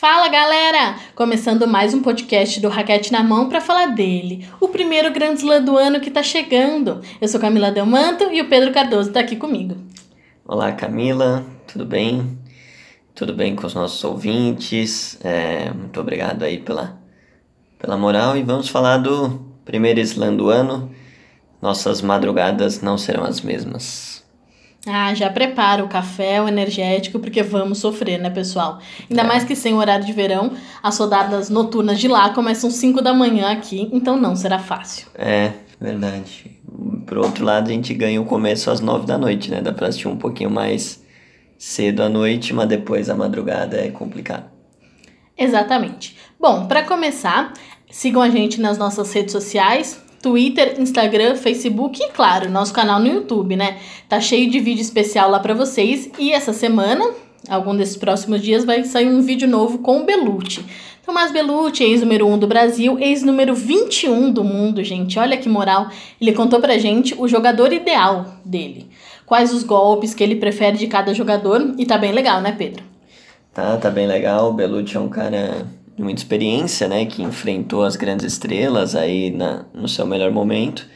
Fala galera! Começando mais um podcast do Raquete na Mão para falar dele, o primeiro Grand Slam do ano que tá chegando. Eu sou Camila Delmanto e o Pedro Cardoso tá aqui comigo. Olá Camila, tudo bem? Tudo bem com os nossos ouvintes? É, muito obrigado aí pela, pela moral e vamos falar do primeiro Slam do ano. Nossas madrugadas não serão as mesmas. Ah, já prepara o café, o energético, porque vamos sofrer, né, pessoal? Ainda é. mais que sem horário de verão, as rodadas noturnas de lá começam 5 da manhã aqui, então não será fácil. É, verdade. Por outro lado, a gente ganha o começo às 9 da noite, né? Dá pra assistir um pouquinho mais cedo à noite, mas depois a madrugada é complicado. Exatamente. Bom, para começar, sigam a gente nas nossas redes sociais, Twitter, Instagram, Facebook e, claro, nosso canal no YouTube, né? Tá cheio de vídeo especial lá para vocês. E essa semana, algum desses próximos dias, vai sair um vídeo novo com o Belucci. Tomás Belucci, ex-número 1 do Brasil, ex-número 21 do mundo, gente. Olha que moral. Ele contou pra gente o jogador ideal dele. Quais os golpes que ele prefere de cada jogador. E tá bem legal, né, Pedro? Tá, tá bem legal. O Belucci é um cara de muita experiência, né, que enfrentou as grandes estrelas aí na, no seu melhor momento.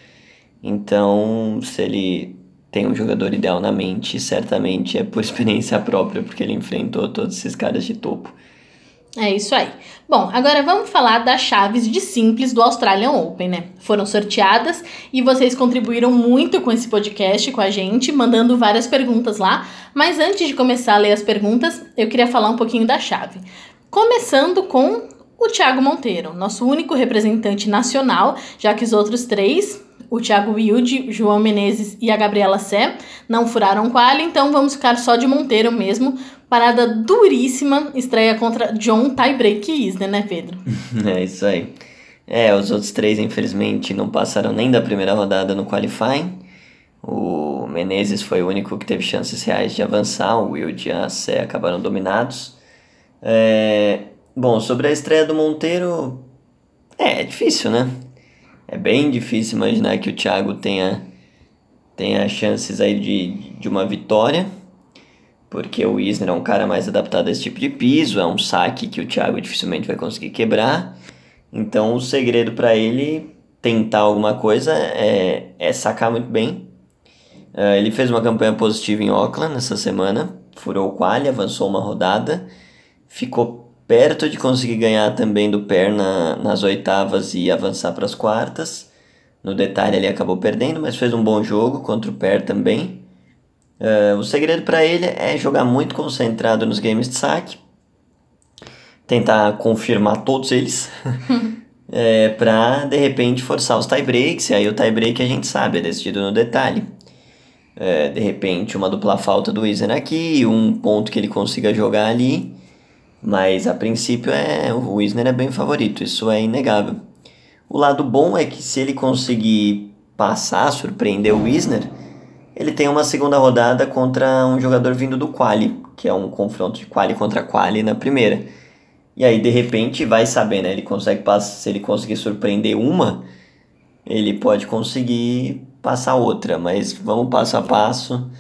Então, se ele tem um jogador ideal na mente, certamente é por experiência própria, porque ele enfrentou todos esses caras de topo. É isso aí. Bom, agora vamos falar das chaves de simples do Australian Open, né? Foram sorteadas e vocês contribuíram muito com esse podcast com a gente, mandando várias perguntas lá. Mas antes de começar a ler as perguntas, eu queria falar um pouquinho da chave. Começando com o Thiago Monteiro, nosso único representante nacional, já que os outros três, o Thiago Wilde, João Menezes e a Gabriela Sé, não furaram quali, então vamos ficar só de Monteiro mesmo. Parada duríssima, estreia contra John Tiebreak Isner, né, Pedro? é isso aí. É, os outros três, infelizmente, não passaram nem da primeira rodada no qualifying. O Menezes foi o único que teve chances reais de avançar, o Wilde e a Sé acabaram dominados. É, bom, sobre a estreia do Monteiro, é, é difícil, né? É bem difícil imaginar que o Thiago tenha, tenha chances aí de, de uma vitória, porque o Isner é um cara mais adaptado a esse tipo de piso, é um saque que o Thiago dificilmente vai conseguir quebrar. Então o segredo para ele tentar alguma coisa é, é sacar muito bem. Uh, ele fez uma campanha positiva em Auckland nessa semana, furou o quali, avançou uma rodada ficou perto de conseguir ganhar também do Perna nas oitavas e avançar para as quartas. No detalhe ele acabou perdendo, mas fez um bom jogo contra o Per também. Uh, o segredo para ele é jogar muito concentrado nos games de saque, tentar confirmar todos eles, é, para de repente forçar os tiebreaks. E aí o tiebreak a gente sabe, é decidido no detalhe. É, de repente, uma dupla falta do Wizen aqui, um ponto que ele consiga jogar ali mas a princípio é o Wisner é bem favorito, isso é inegável. O lado bom é que se ele conseguir passar, surpreender o Wisner, ele tem uma segunda rodada contra um jogador vindo do quali, que é um confronto de quali contra quali na primeira. E aí de repente vai saber, né? Ele consegue passar, se ele conseguir surpreender uma, ele pode conseguir passar outra, mas vamos passo a passo.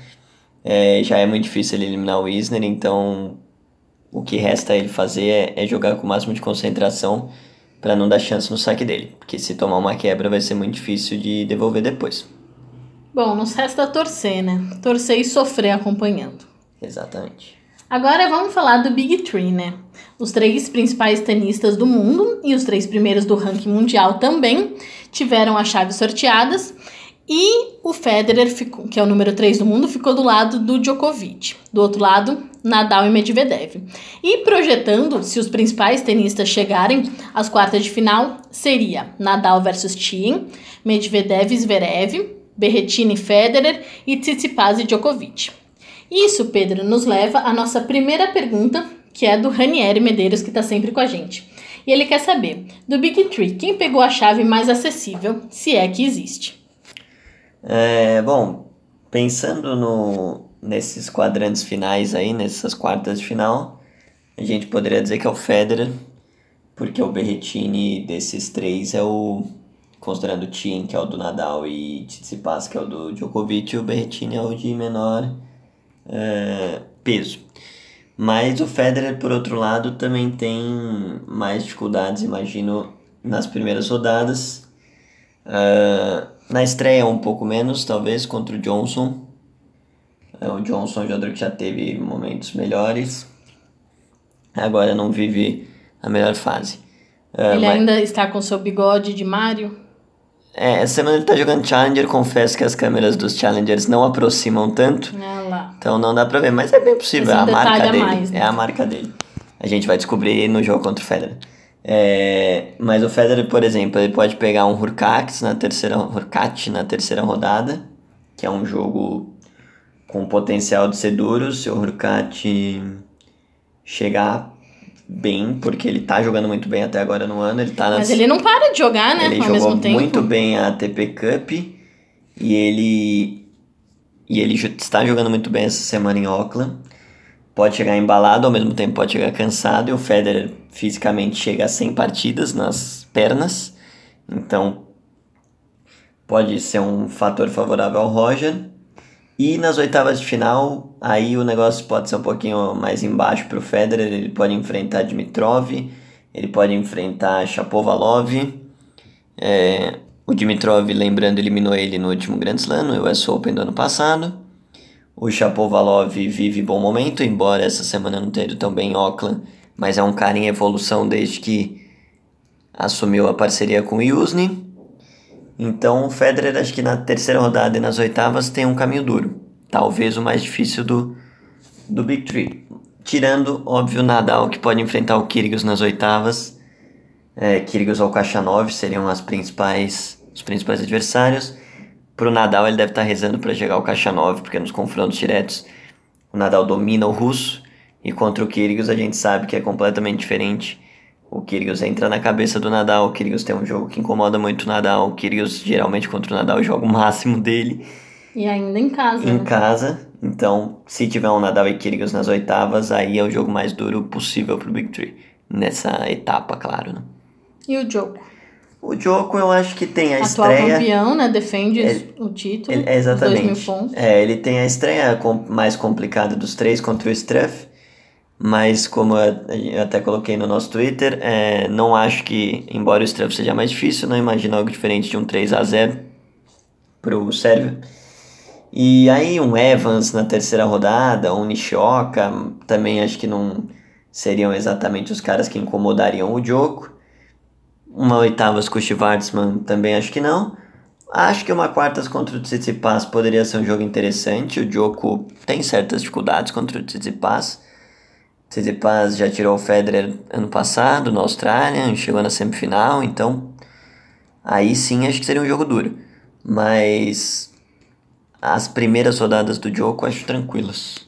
É, já é muito difícil ele eliminar o Wisner, então o que resta ele fazer é, é jogar com o máximo de concentração para não dar chance no saque dele, porque se tomar uma quebra vai ser muito difícil de devolver depois. Bom, nos resta torcer, né? Torcer e sofrer acompanhando. Exatamente. Agora vamos falar do Big Three, né? Os três principais tenistas do mundo e os três primeiros do ranking mundial também tiveram as chaves sorteadas e o Federer, ficou, que é o número 3 do mundo, ficou do lado do Djokovic. Do outro lado, Nadal e Medvedev. E projetando, se os principais tenistas chegarem às quartas de final, seria Nadal versus Thiem, Medvedev e Zverev, Berrettini e Federer e Tsitsipas e Djokovic. Isso, Pedro, nos leva à nossa primeira pergunta, que é do Ranieri Medeiros, que está sempre com a gente. E ele quer saber, do Big Three, quem pegou a chave mais acessível, se é que existe? É, bom, pensando no, nesses quadrantes finais aí, nessas quartas de final, a gente poderia dizer que é o Federer, porque o Berrettini desses três é o, considerando o Thiem, que é o do Nadal, e Tsitsipas, que é o do Djokovic, o Berrettini é o de menor é, peso. Mas o Federer, por outro lado, também tem mais dificuldades, imagino, nas primeiras rodadas. Uh, na estreia, um pouco menos, talvez, contra o Johnson. Uh, o Johnson é um jogador que já teve momentos melhores. Agora não vive a melhor fase. Uh, ele mas... ainda está com seu bigode de Mario? É, essa semana ele tá jogando Challenger, confesso que as câmeras dos Challengers não aproximam tanto. Ah então não dá pra ver, mas é bem possível, é a marca dele. Mais, né? É a marca dele. A gente vai descobrir no jogo contra o Federer. É, mas o Federer, por exemplo, ele pode pegar um Hurkacz na terceira, Hurkacz na terceira rodada, que é um jogo com potencial de ser duro. Se o Hurkacz chegar bem, porque ele tá jogando muito bem até agora no ano. Ele tá nas... Mas ele não para de jogar, né? Ele Ao jogou muito bem a ATP Cup e ele e ele está jogando muito bem essa semana em Auckland. Pode chegar embalado, ao mesmo tempo pode chegar cansado, e o Federer fisicamente chega a 100 partidas nas pernas. Então pode ser um fator favorável ao Roger. E nas oitavas de final, aí o negócio pode ser um pouquinho mais embaixo para o Federer. Ele pode enfrentar Dimitrov, ele pode enfrentar Shapovalov. É, o Dimitrov, lembrando, eliminou ele no último Grand Slam, no US Open do ano passado. O Shapovalov vive bom momento, embora essa semana não tenha ido tão bem em Auckland, mas é um cara em evolução desde que assumiu a parceria com o Yusni. Então o Federer acho que na terceira rodada e nas oitavas tem um caminho duro. Talvez o mais difícil do, do Big Three. Tirando, óbvio, Nadal que pode enfrentar o Kyrgios nas oitavas. É, Kyrgios ou Kachanov seriam as principais, os principais adversários. Pro Nadal ele deve estar tá rezando para chegar o Kachanov, porque nos confrontos diretos o Nadal domina o russo. E contra o Kyrgios a gente sabe que é completamente diferente o Kyrgios entra na cabeça do Nadal, o Kyrgios tem um jogo que incomoda muito o Nadal, o Kyrgios geralmente contra o Nadal joga o máximo dele. E ainda em casa. Em né? casa, então se tiver um Nadal e Kyrgios nas oitavas, aí é o jogo mais duro possível pro Big Three. Nessa etapa, claro, né? E o jogo? O Joko eu acho que tem a Atual estreia... campeão, né? Defende ele, o título. Ele, exatamente. Dois mil pontos. É, ele tem a estreia mais complicada dos três contra o Struff. Mas como eu até coloquei no nosso Twitter, é, não acho que, embora o Struff seja mais difícil, não imagino algo diferente de um 3 a 0 pro Sérvio. E aí um Evans na terceira rodada, um Nishioka, também acho que não seriam exatamente os caras que incomodariam o Joko. Uma oitavas com o Schwartzman também acho que não. Acho que uma quartas contra o Tsitsipas poderia ser um jogo interessante. O Joko tem certas dificuldades contra o Tsitsipas. Tsitsipas já tirou o Federer ano passado na Austrália, chegou na semifinal, então aí sim acho que seria um jogo duro. Mas as primeiras rodadas do jogo acho tranquilas.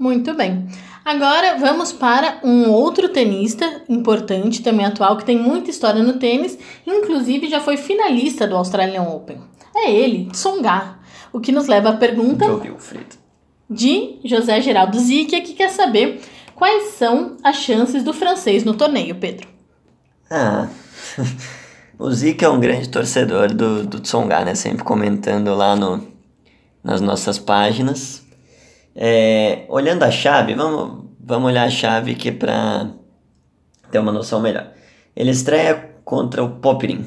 Muito bem. Agora vamos para um outro tenista importante, também atual, que tem muita história no tênis, inclusive já foi finalista do Australian Open. É ele, Tsonga. O que nos leva à pergunta de José Geraldo Zicchia, que quer saber Quais são as chances do francês no torneio, Pedro? Ah, o Zico é um grande torcedor do, do Tsonga, né? Sempre comentando lá no, nas nossas páginas. É, olhando a chave, vamos, vamos olhar a chave aqui para ter uma noção melhor. Ele estreia contra o Poprin,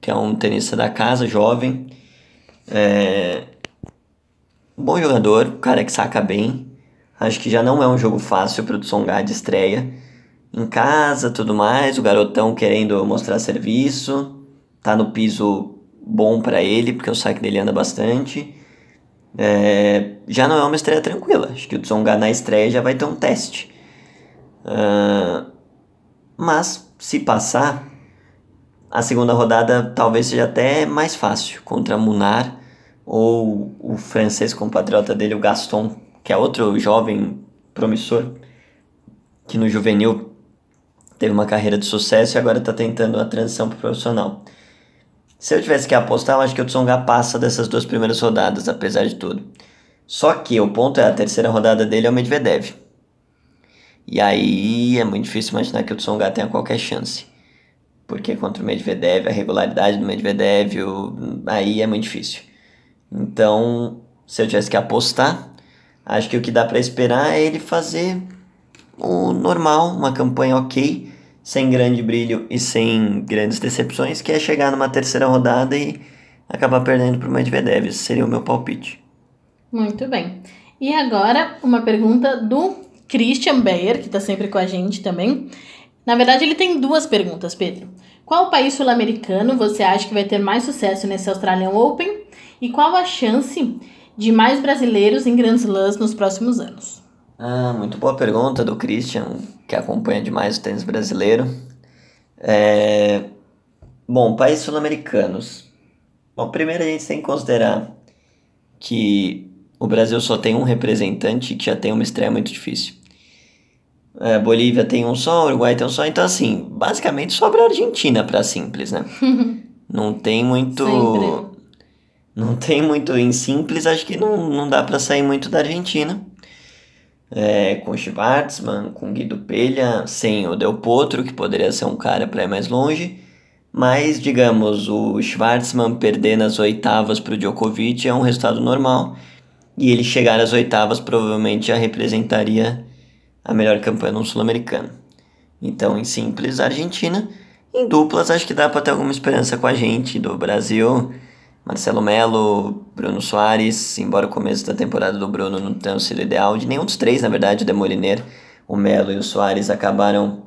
que é um tenista da casa, jovem. É, bom jogador, cara que saca bem. Acho que já não é um jogo fácil para o Tsonga de estreia. Em casa, tudo mais, o garotão querendo mostrar serviço, tá no piso bom para ele, porque o saque dele anda bastante. É, já não é uma estreia tranquila. Acho que o Tsonga na estreia já vai ter um teste. Uh, mas, se passar, a segunda rodada talvez seja até mais fácil contra Munar ou o francês compatriota dele, o Gaston, que é outro jovem promissor, que no juvenil teve uma carreira de sucesso e agora está tentando a transição para profissional. Se eu tivesse que apostar, eu acho que o Tsonga passa dessas duas primeiras rodadas, apesar de tudo. Só que o ponto é a terceira rodada dele é o Medvedev. E aí é muito difícil imaginar que o Tsonga tenha qualquer chance. Porque contra o Medvedev, a regularidade do Medvedev, o... aí é muito difícil. Então, se eu tivesse que apostar, Acho que o que dá para esperar é ele fazer o normal, uma campanha ok, sem grande brilho e sem grandes decepções, que é chegar numa terceira rodada e acabar perdendo para o Medvedev. Esse seria o meu palpite. Muito bem. E agora, uma pergunta do Christian Beyer, que está sempre com a gente também. Na verdade, ele tem duas perguntas, Pedro. Qual país sul-americano você acha que vai ter mais sucesso nesse Australian Open? E qual a chance de mais brasileiros em Grand Slams nos próximos anos? Ah, muito boa pergunta do Christian, que acompanha demais o tênis brasileiro. É... Bom, países sul-americanos. Bom, primeiro a gente tem que considerar que o Brasil só tem um representante que já tem uma estreia muito difícil. É, Bolívia tem um só, Uruguai tem um só, então assim, basicamente sobra a Argentina para simples, né? não tem muito. Sempre. Não tem muito em simples, acho que não, não dá para sair muito da Argentina. É, com Schwartzman, com Guido Pelha, sem o Del Potro, que poderia ser um cara para ir mais longe. Mas, digamos, o Schwartzman perder nas oitavas para o Djokovic é um resultado normal. E ele chegar às oitavas provavelmente já representaria a melhor campanha no Sul-Americano. Então, em simples, Argentina. Em duplas, acho que dá para ter alguma esperança com a gente do Brasil. Marcelo Melo, Bruno Soares, embora o começo da temporada do Bruno não tenha sido ideal, de nenhum dos três, na verdade, o Demoliner, o Melo e o Soares acabaram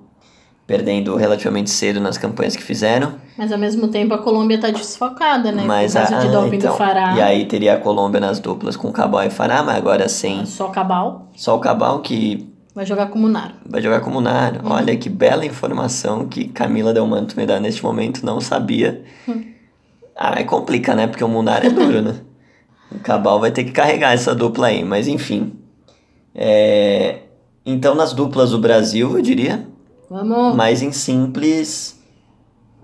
perdendo relativamente cedo nas campanhas que fizeram. Mas ao mesmo tempo a Colômbia está desfocada, né? Mas Por causa a, de doping então, do Fará. E aí teria a Colômbia nas duplas com Cabal e Fará, mas agora sem. Só Cabal. Só o Cabal que. Vai jogar com o. Vai jogar com o. Uhum. Olha que bela informação que Camila Delmanto me dá neste momento, não sabia. Uhum. Ah, é complica, né? Porque o Munar é duro, né? O Cabal vai ter que carregar essa dupla aí, mas enfim. É... Então, nas duplas do Brasil, eu diria. Vamos. Mas em simples.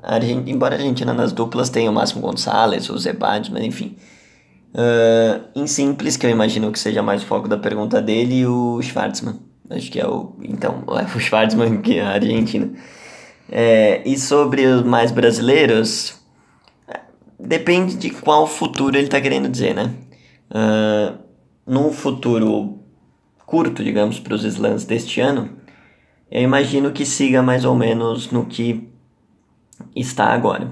A Argentina, embora a Argentina nas duplas tenha o Máximo Gonçalves, o Zebad, mas enfim. Uh, em simples, que eu imagino que seja mais o foco da pergunta dele, o Schwartzman. Acho que é o. Então, é o Schwartzman que é a Argentina. É, e sobre os mais brasileiros, Depende de qual futuro ele está querendo dizer, né? Uh, num futuro curto, digamos, para os slams deste ano, eu imagino que siga mais ou menos no que está agora.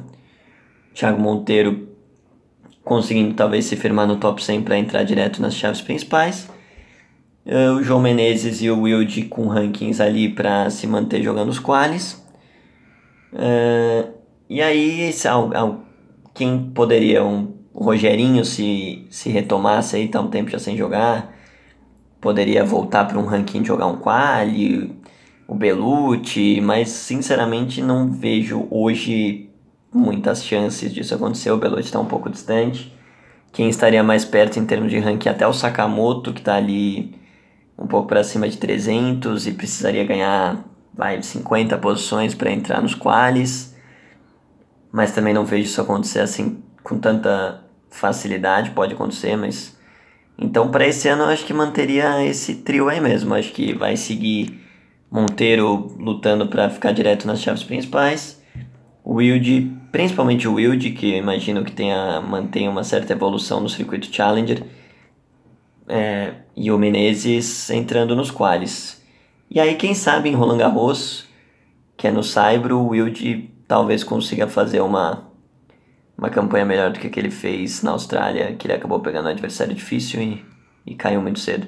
Thiago Monteiro conseguindo talvez se firmar no top 100 para entrar direto nas chaves principais. Uh, o João Menezes e o Wilde com rankings ali para se manter jogando os quales. Uh, e aí, quem poderia um o Rogerinho se, se retomasse aí, tá um tempo já sem jogar, poderia voltar para um ranking jogar um quali, o Belucci, mas sinceramente não vejo hoje muitas chances disso acontecer. O Belucci está um pouco distante. Quem estaria mais perto em termos de ranking até o Sakamoto, que está ali um pouco para cima de 300 e precisaria ganhar vai 50 posições para entrar nos qualis mas também não vejo isso acontecer assim com tanta facilidade. Pode acontecer, mas. Então, para esse ano, eu acho que manteria esse trio aí mesmo. Acho que vai seguir Monteiro lutando para ficar direto nas chaves principais. Wilde, principalmente o Wilde, que eu imagino que tenha, mantenha uma certa evolução no circuito Challenger. É, e o Menezes entrando nos quales. E aí, quem sabe em Roland Garros, que é no Saibro, o Wilde talvez consiga fazer uma, uma campanha melhor do que, que ele fez na Austrália, que ele acabou pegando um adversário difícil e, e caiu muito cedo.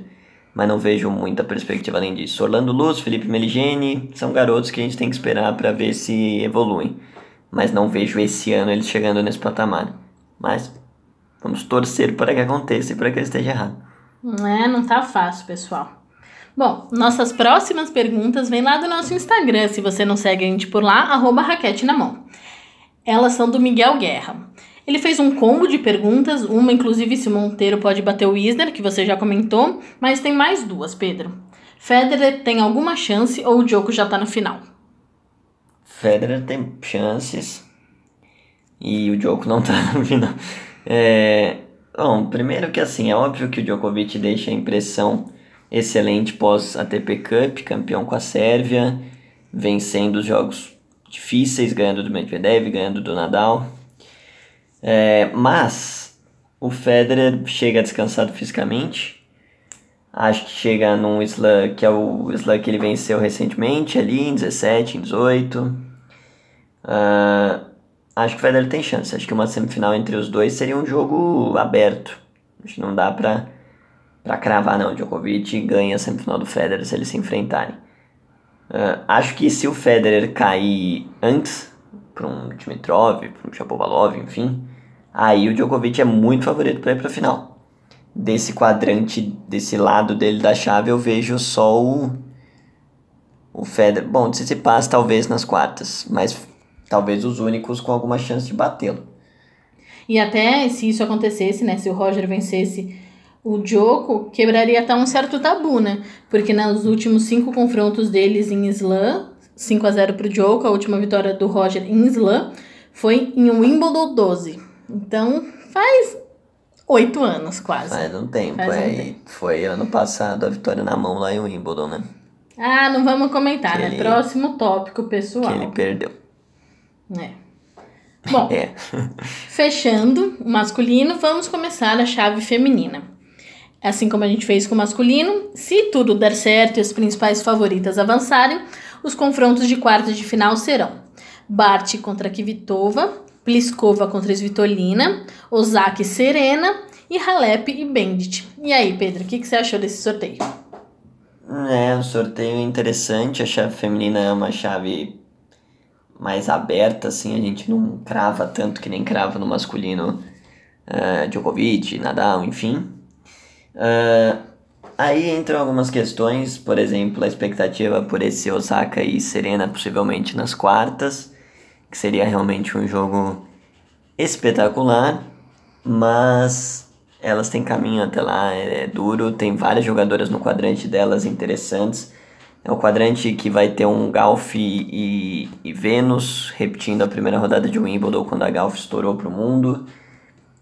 Mas não vejo muita perspectiva além disso. Orlando Luz, Felipe Meligeni são garotos que a gente tem que esperar para ver se evoluem. Mas não vejo esse ano eles chegando nesse patamar. Mas vamos torcer para que aconteça e para que ele esteja errado. É, não tá fácil, pessoal. Bom, nossas próximas perguntas vêm lá do nosso Instagram, se você não segue a gente por lá, arroba raquete na mão. Elas são do Miguel Guerra. Ele fez um combo de perguntas, uma inclusive se o Monteiro pode bater o Isner, que você já comentou, mas tem mais duas, Pedro. Federer tem alguma chance ou o Djoko já tá na final? Federer tem chances e o Djoko não tá na final. É... Bom, primeiro que assim, é óbvio que o Djokovic deixa a impressão excelente pós ATP Cup, campeão com a Sérvia, vencendo os jogos difíceis, ganhando do Medvedev, ganhando do Nadal. É, mas o Federer chega descansado fisicamente. Acho que chega num slam que é o slam que ele venceu recentemente, ali em 17, em 18. Uh, acho que o Federer tem chance. Acho que uma semifinal entre os dois seria um jogo aberto. Acho que não dá pra, pra cravar, não. Djokovic ganha a semifinal do Federer se eles se enfrentarem. Uh, acho que se o Federer cair antes, para um Dimitrov, para um Shapovalov, enfim, aí o Djokovic é muito favorito para ir para a final desse quadrante, desse lado dele da chave, eu vejo só o, o Federer. Bom, se se passa talvez nas quartas, mas talvez os únicos com alguma chance de batê-lo. E até se isso acontecesse, né, se o Roger vencesse o Djoko, quebraria até um certo tabu, né? Porque nos últimos cinco confrontos deles em slam, 5 a 0 pro Djoko, a última vitória do Roger em slam foi em Wimbledon 12. Então, faz oito anos, quase. Faz um tempo, Faz um é. Tempo. Foi ano passado a vitória na mão lá em Wimbledon, né? Ah, não vamos comentar, que né? Ele... Próximo tópico, pessoal. Que ele perdeu. É. Bom, é. fechando o masculino, vamos começar a chave feminina. Assim como a gente fez com o masculino, se tudo der certo e as principais favoritas avançarem, os confrontos de quartas de final serão Bart contra Kvitova, Pliskova contra Svitolina, Ozaki Serena e Halep e Bendit. E aí, Pedro, o que, que você achou desse sorteio? É, um sorteio interessante. A chave feminina é uma chave mais aberta, assim, a gente não crava tanto que nem crava no masculino uh, Djokovic, Nadal, enfim. Uh, aí entram algumas questões, por exemplo, a expectativa por esse Osaka e Serena possivelmente nas quartas que seria realmente um jogo espetacular, mas elas têm caminho até lá, é, é duro, tem várias jogadoras no quadrante delas interessantes. É um quadrante que vai ter um Golf e, e Vênus, repetindo a primeira rodada de Wimbledon quando a Golf estourou para o mundo.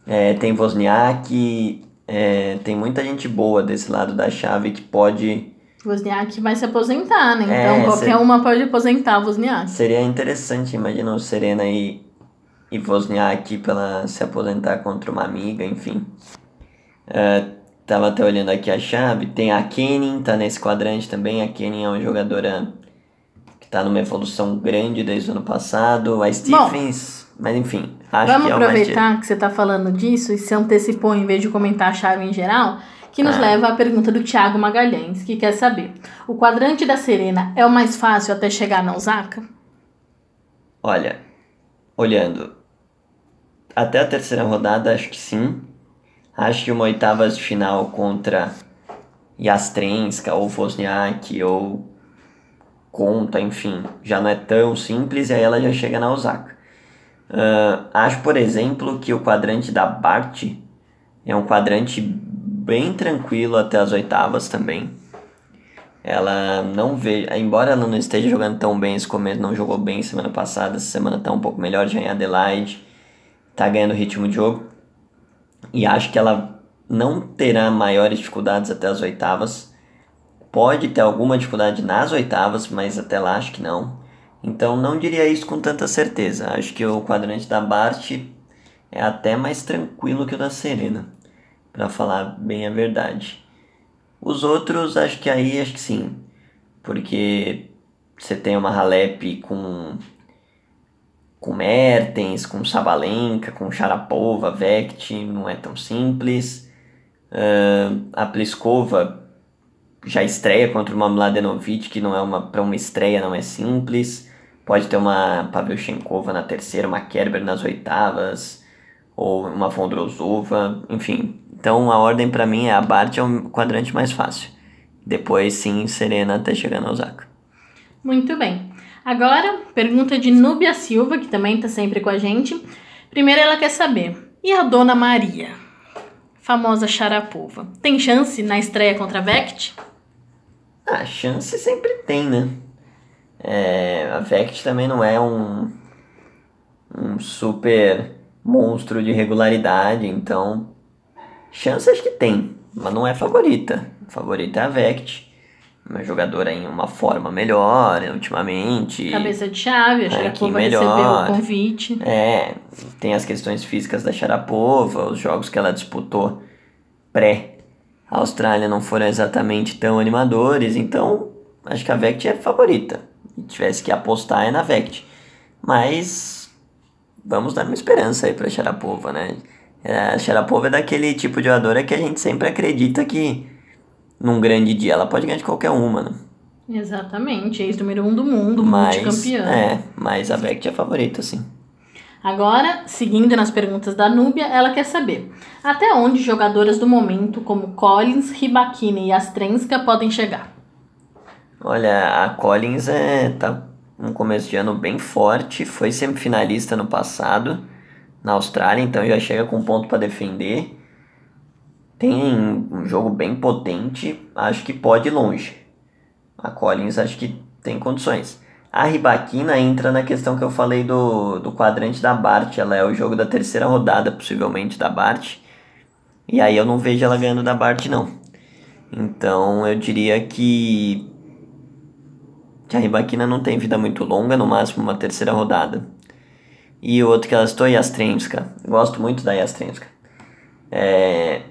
É, tem Wozniak, é, tem muita gente boa desse lado da chave que pode Wozniak vai se aposentar, né? Então é, qualquer ser... uma pode aposentar Wozniak. Seria interessante, imagina o Serena e, e Wozniak pra ela se aposentar contra uma amiga, enfim. Uh, tava até olhando aqui a chave. Tem a Kenin, tá nesse quadrante também. A Kenin é uma jogadora que tá numa evolução grande desde o ano passado. A Stephens, Bom, mas enfim, acho vamos que é aproveitar que você tá falando disso e se antecipou em vez de comentar a chave em geral que nos ah. leva à pergunta do Thiago Magalhães, que quer saber: o quadrante da Serena é o mais fácil até chegar na Osaka? Olha, olhando até a terceira rodada, acho que sim. Acho que uma oitavas de final contra Yastrenska ou Wozniak ou Conta, enfim, já não é tão simples e aí ela já chega na Osaka. Uh, acho, por exemplo, que o quadrante da Bart é um quadrante bem tranquilo até as oitavas também. Ela não vê, embora ela não esteja jogando tão bem esse começo, não jogou bem semana passada, essa semana tá um pouco melhor já em Adelaide, tá ganhando ritmo de jogo. E acho que ela não terá maiores dificuldades até as oitavas. Pode ter alguma dificuldade nas oitavas, mas até lá acho que não. Então não diria isso com tanta certeza. Acho que o quadrante da Bart é até mais tranquilo que o da Serena para falar bem a verdade. Os outros, acho que aí, acho que sim. Porque você tem uma Halep com com Mertens, com Sabalenka, com Sharapova, Vect, não é tão simples. Uh, a Pliskova já estreia contra uma Mladenovic, que não é uma para uma estreia não é simples. Pode ter uma Pavelchenkova na terceira, uma Kerber nas oitavas, ou uma Vondrosova, enfim, então a ordem para mim é a Bart é o quadrante mais fácil. Depois sim, Serena até chegar na Osaka. Muito bem. Agora, pergunta de Núbia Silva, que também está sempre com a gente. Primeiro ela quer saber: e a Dona Maria? Famosa Sharapova. Tem chance na estreia contra a Vect? A chance sempre tem, né? É, a Vect também não é um, um super monstro de regularidade, então Chance acho que tem, mas não é favorita. Favorita é a Vect. Uma jogadora em uma forma melhor ultimamente. Cabeça de chave, a Sharapova recebeu o convite. É, tem as questões físicas da Sharapova, os jogos que ela disputou pré a Austrália não foram exatamente tão animadores, então acho que a Vect é favorita. Se tivesse que apostar é na Vect. Mas vamos dar uma esperança aí pra Sharapova, né? É, a Sharapova é daquele tipo de jogadora que a gente sempre acredita que num grande dia ela pode ganhar de qualquer uma, né? Exatamente, ex-número um do mundo, Mas, multicampeã. é, mas a Vect é favorita, sim. Agora, seguindo nas perguntas da Núbia, ela quer saber até onde jogadoras do momento, como Collins, Ribakina e Astrenska, podem chegar. Olha, a Collins é, tá um começo de ano bem forte, foi semifinalista no passado na Austrália, então já chega com ponto para defender. Tem um jogo bem potente, acho que pode ir longe. A Collins acho que tem condições. A Ribaquina entra na questão que eu falei do, do quadrante da Bart. Ela é o jogo da terceira rodada, possivelmente, da Bart. E aí eu não vejo ela ganhando da Bart, não. Então eu diria que, que a Ribaquina não tem vida muito longa, no máximo uma terceira rodada. E o outro que ela estou é Yastremska. Gosto muito da Yastremska. É,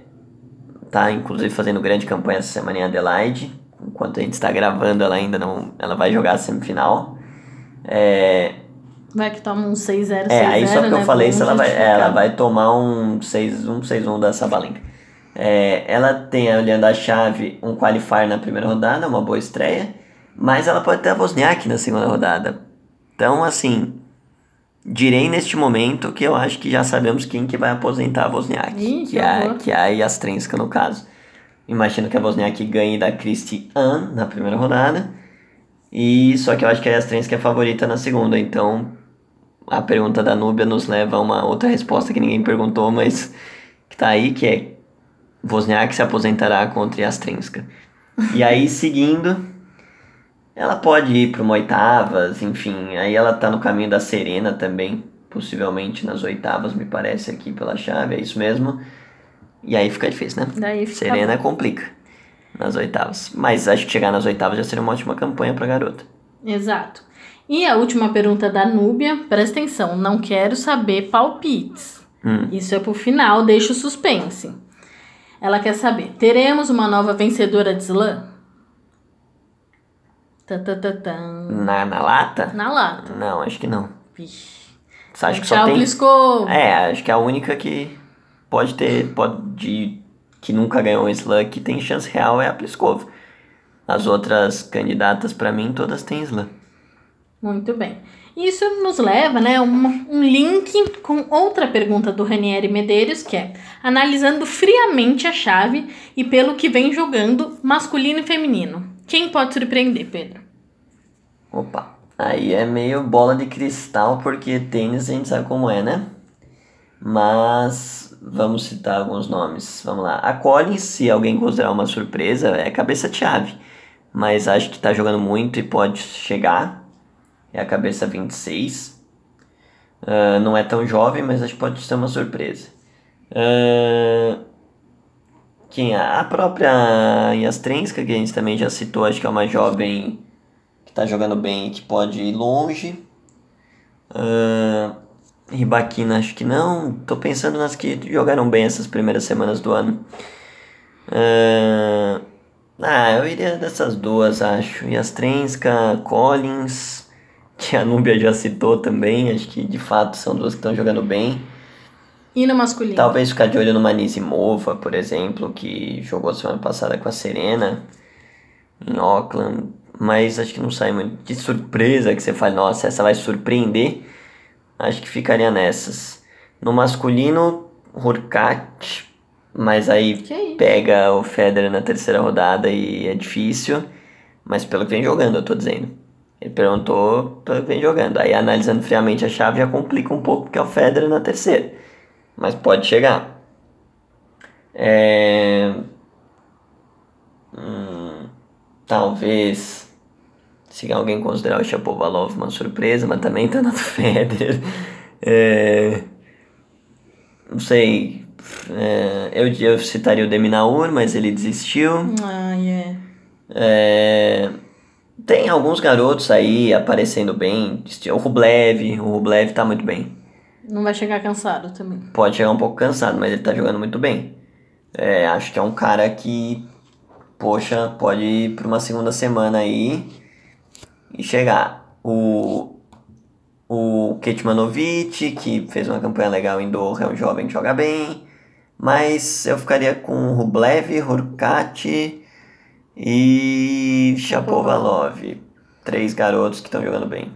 tá inclusive fazendo grande campanha essa semana em Adelaide. Enquanto a gente está gravando, ela ainda não. Ela vai jogar a semifinal. É, Vai que toma um 6-0, 6-0, é aí só que eu né? falei se ela vai. justificar. Ela vai tomar um 6 um 6-1 da Sabalenka. É, ela tem, olhando a chave, um qualifier na primeira rodada, uma boa estreia. Mas ela pode ter a Wozniak na segunda rodada. Então, assim. Direi neste momento que eu acho que já sabemos quem que vai aposentar a Wozniak. Ih, que é, que é a Yastrenska, no caso. Imagino que a Wozniak ganhe da Christy Ann na primeira rodada. E só que eu acho que a Yastrenska é a favorita na segunda. Então, a pergunta da Núbia nos leva a uma outra resposta que ninguém perguntou, mas que tá aí, que é Wozniak se aposentará contra Yastrenska. E aí, seguindo, ela pode ir para uma oitavas, enfim, aí ela tá no caminho da Serena também, possivelmente nas oitavas, me parece aqui pela chave, é isso mesmo. E aí fica difícil, né? Daí fica Serena complica nas oitavas. Mas acho que chegar nas oitavas já seria uma ótima campanha pra garota. Exato. E a última pergunta da Núbia, presta atenção, não quero saber palpites. Hum. Isso é pro final, deixa o suspense. Ela quer saber, teremos uma nova vencedora de slam? Na, na lata? Na lata. Não, acho que não. Vixe. Acho que só tem. É, acho que a única que pode ter, pode que nunca ganhou um slam que tem chance real é a Pliskova. As outras candidatas pra mim todas têm slam. Muito bem. Isso nos leva, né, um, um link com outra pergunta do Ranieri Medeiros, que é analisando friamente a chave e pelo que vem jogando masculino e feminino. Quem pode surpreender, Pedro? Opa, aí é meio bola de cristal porque tênis a gente sabe como é, né? Mas vamos citar alguns nomes. Vamos lá. A Collins, se alguém considerar uma surpresa, é cabeça de chave. Mas acho que tá jogando muito e pode chegar. É a cabeça 26. Ah, não é tão jovem, mas acho que pode ser uma surpresa. Ah, quem? A própria Yastrenska, que a gente também já citou, acho que é uma jovem que tá jogando bem e que pode ir longe. Ah, Ribaquina, acho que não. Tô pensando nas que jogaram bem essas primeiras semanas do ano. Ah, ah, eu iria dessas duas, acho. Yastrenska, Collins, que a Núbia já citou também. Acho que de fato são duas que estão jogando bem. E no masculino? Talvez ficar de olho no Manisimova, por exemplo, que jogou semana passada com a Serena em Auckland. Mas acho que não sai muito de surpresa que você fale, nossa, essa vai surpreender. Acho que ficaria nessas. No masculino, Hurkacz, mas aí isso? pega o Federer na terceira rodada e é difícil. Mas pelo que vem jogando, eu tô dizendo. Ele perguntou pelo que vem jogando. Aí analisando friamente a chave já complica um pouco, porque é o Federer na terceira. Mas pode chegar. É... Hum, talvez se alguém considerar o Shapovalov uma surpresa, mas também tá na do Federer. É... Não sei. É... Eu, eu citaria o Deminaur, mas ele desistiu. Ah, é. É, Tem alguns garotos aí aparecendo bem. O Rublev, o Rublev tá muito bem. Não vai chegar cansado também. Pode chegar um pouco cansado, mas ele tá jogando muito bem. É, acho que é um cara que, poxa, pode ir para uma segunda semana aí e chegar. O, o Ketmanovic, que fez uma campanha legal em Doha, é um jovem que joga bem. Mas eu ficaria com Rublev, Hurkacz e Chapovalov. Três garotos que estão jogando bem.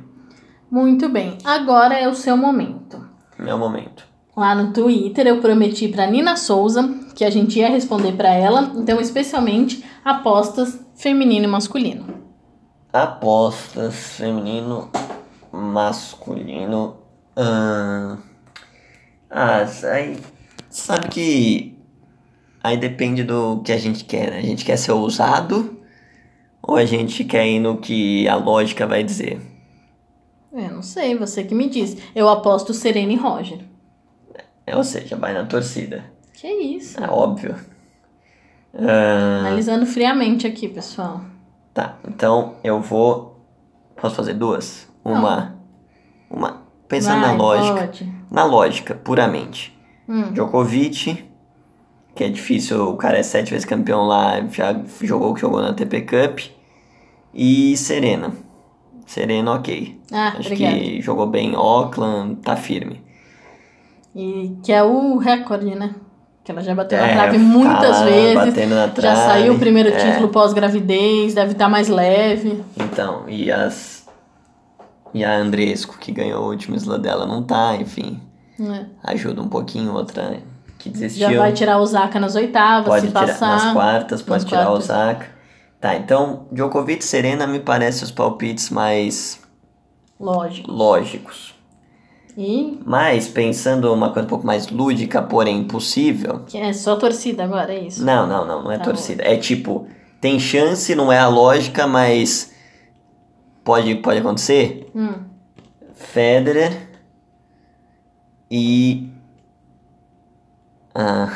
Muito bem. Agora é o seu momento. Meu momento. Lá no Twitter eu prometi para Nina Souza que a gente ia responder para ela, então especialmente apostas feminino e masculino. Apostas feminino, masculino. Ah, ah aí sabe que aí depende do que a gente quer. Né? A gente quer ser ousado ou a gente quer ir no que a lógica vai dizer? É, não sei, você que me diz. Eu aposto Serena e Roger. É, ou seja, vai na torcida. Que isso? É óbvio. Uh... Analisando friamente aqui, pessoal. Tá, então eu vou. Posso fazer duas? Uma. Uma. Pensando vai, na lógica. Pode. Na lógica, puramente. Hum. Djokovic, que é difícil, o cara é sete vezes campeão lá, já jogou o que jogou na TP Cup. E Serena. Serena, ok. Ah, Acho obrigada. que jogou bem Auckland, tá firme. E que é o recorde, né? Que ela já bateu é, na trave muitas tá vezes. Trave, já saiu o primeiro é. título pós-gravidez, deve estar tá mais leve. Então, e as. E a Andresco, que ganhou o último slam dela, não tá, enfim. É. Ajuda um pouquinho, outra que desistiu. Já vai tirar o Osaka nas oitavas, pode se tirar, passar. Nas quartas, pode nas tirar o Osaka. Tá, então Djokovic Serena me parecem os palpites mais lógicos. lógicos. E? Mas pensando uma coisa um pouco mais lúdica, porém impossível. Que é só torcida agora, é isso? Não, não, não, não é tá torcida. Bom. É tipo, tem chance, não é a lógica, mas pode, pode acontecer. Hum. Federer e. Ah,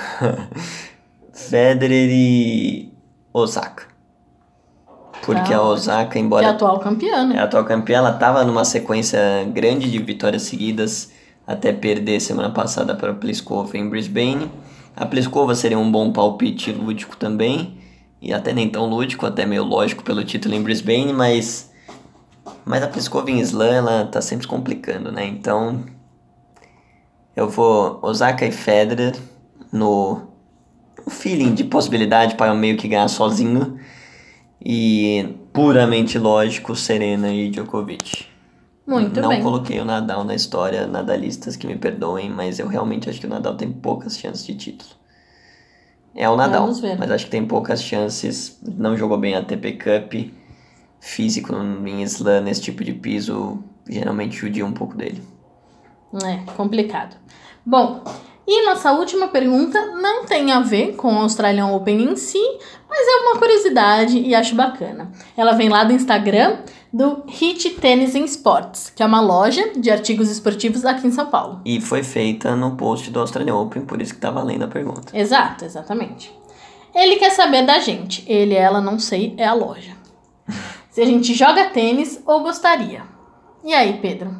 Federer e Osaka. Porque a Osaka, embora. É a atual campeã, né? É a atual campeã, ela tava numa sequência grande de vitórias seguidas até perder semana passada para a Pliskova em Brisbane. A Pliskova seria um bom palpite lúdico também, e até nem tão lúdico, até meio lógico pelo título em Brisbane, mas mas a Pliskova em Slam ela tá sempre complicando, né? Então eu vou Osaka e Federer no feeling de possibilidade para eu meio que ganhar sozinho e puramente lógico, Serena e Djokovic. Muito Não bem. coloquei o Nadal na história, nadalistas que me perdoem, mas eu realmente acho que o Nadal tem poucas chances de título. É o Nadal, mas acho que tem poucas chances. Não jogou bem a ATP Cup. Físico em slam, nesse tipo de piso, geralmente judia um pouco dele. É, complicado. Bom, e nossa última pergunta não tem a ver com o Australian Open em si, mas é uma curiosidade e acho bacana. Ela vem lá do Instagram do Hit Tennis em Sports, que é uma loja de artigos esportivos aqui em São Paulo. E foi feita no post do Australian Open, por isso que tá valendo a pergunta. Exato, exatamente. Ele quer saber da gente. Ele, ela, não sei, é a loja. Se a gente joga tênis ou gostaria. E aí, Pedro?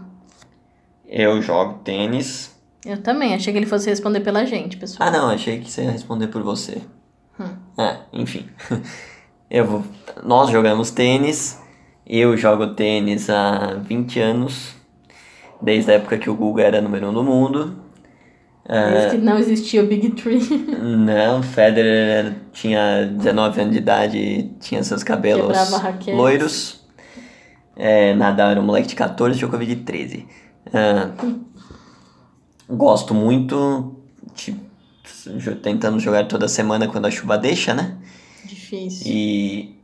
Eu jogo tênis eu também, achei que ele fosse responder pela gente, pessoal. Ah, não, achei que você ia responder por você. Hum. É, enfim. Eu vou... Nós jogamos tênis. Eu jogo tênis há 20 anos. Desde a época que o Google era número um do mundo. Desde uh, que não existia o Big Tree. Não, Federer tinha 19 anos de idade e tinha seus cabelos loiros. É, Nadal era um moleque de 14, Djokovic de 13. Uh, gosto muito, de, tentando jogar toda semana quando a chuva deixa, né? Difícil. E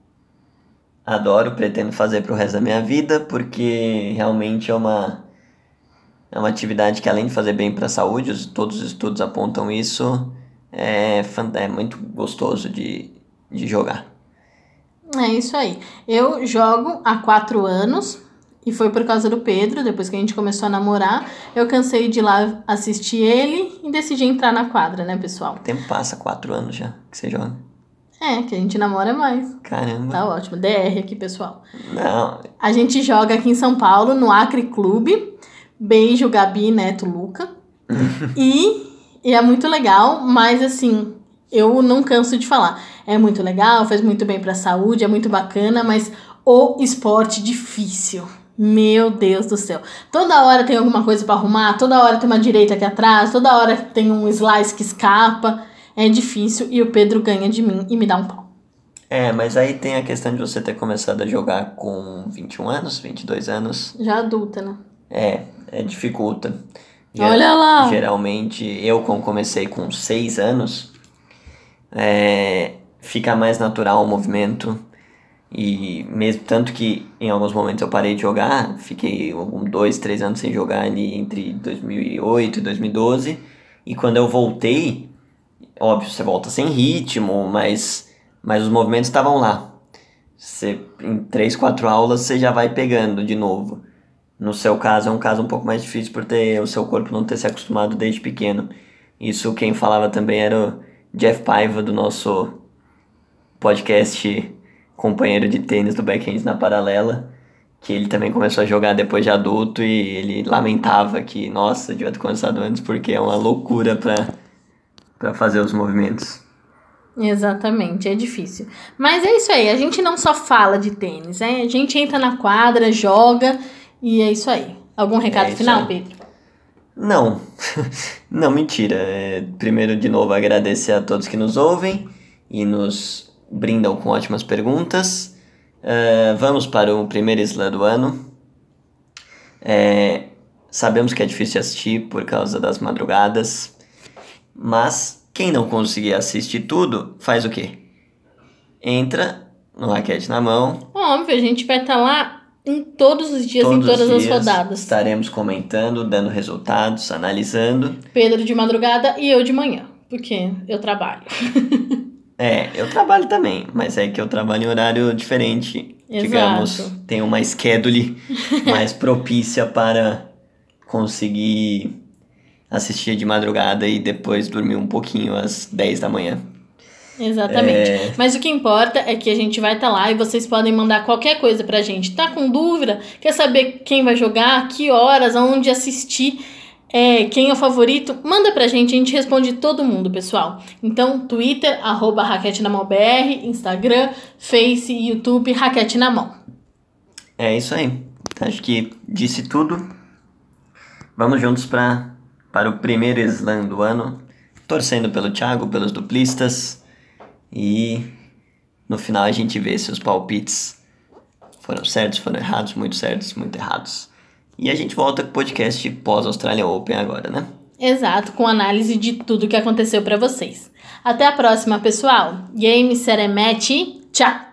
adoro, pretendo fazer pro resto da minha vida, porque realmente é uma é uma atividade que além de fazer bem para a saúde, todos os estudos apontam isso, é, é muito gostoso de, de jogar. É isso aí. Eu jogo há quatro anos, e foi por causa do Pedro, depois que a gente começou a namorar, eu cansei de ir lá assistir ele e decidi entrar na quadra, né, pessoal? O tempo passa quatro anos já que você joga. É, que a gente namora mais. Caramba. Tá ótimo. DR aqui, pessoal. Não. A gente joga aqui em São Paulo, no Acre Clube. Beijo, Gabi, Neto, Luca. e, e é muito legal, mas assim, eu não canso de falar. É muito legal, faz muito bem para a saúde, é muito bacana, mas o esporte difícil. Meu Deus do céu. Toda hora tem alguma coisa para arrumar, toda hora tem uma direita aqui atrás, toda hora tem um slice que escapa. É difícil e o Pedro ganha de mim e me dá um pau. É, mas aí tem a questão de você ter começado a jogar com 21 anos, 22 anos. Já adulta, né? É, é dificulta. Olha lá! Geralmente, eu como comecei com 6 anos, é, fica mais natural o movimento. E mesmo tanto que em alguns momentos eu parei de jogar, fiquei um, dois, três anos sem jogar ali entre 2008 e 2012. E quando eu voltei, óbvio, você volta sem ritmo, mas, mas os movimentos estavam lá. Você, em três, quatro aulas você já vai pegando de novo. No seu caso é um caso um pouco mais difícil por ter o seu corpo não ter se acostumado desde pequeno. Isso quem falava também era o Jeff Paiva do nosso podcast companheiro de tênis do Backhand na paralela, que ele também começou a jogar depois de adulto e ele lamentava que, nossa, devia ter começado antes porque é uma loucura para fazer os movimentos. Exatamente, é difícil. Mas é isso aí, a gente não só fala de tênis, é, a gente entra na quadra, joga e é isso aí. Algum recado é final, aí. Pedro? Não, não, mentira. É, primeiro, de novo, agradecer a todos que nos ouvem e nos brindam com ótimas perguntas. Uh, vamos para o primeiro slam do ano. É, sabemos que é difícil assistir por causa das madrugadas, mas quem não conseguir assistir tudo, faz o quê? Entra no raquete na mão. Óbvio, a gente vai estar tá lá em todos os dias, todos em todas as rodadas. Estaremos comentando, dando resultados, analisando. Pedro de madrugada e eu de manhã, porque eu trabalho. É, eu trabalho também, mas é que eu trabalho em horário diferente. Exato. Digamos, tem uma schedule mais propícia para conseguir assistir de madrugada e depois dormir um pouquinho às 10 da manhã. Exatamente. É... Mas o que importa é que a gente vai estar tá lá e vocês podem mandar qualquer coisa pra gente. Tá com dúvida? Quer saber quem vai jogar, que horas, aonde assistir? É, quem é o favorito, manda pra gente, a gente responde todo mundo, pessoal. Então, Twitter, arroba Raquete na Mão BR, Instagram, Face, YouTube, Raquete na Mão. É isso aí. Acho que disse tudo. Vamos juntos pra, para o primeiro slam do ano, torcendo pelo Thiago, pelos duplistas. E no final a gente vê se os palpites foram certos, foram errados, muito certos, muito errados. E a gente volta com o podcast pós-Australian Open agora, né? Exato, com análise de tudo que aconteceu para vocês. Até a próxima, pessoal. Game Seremete. Tchau!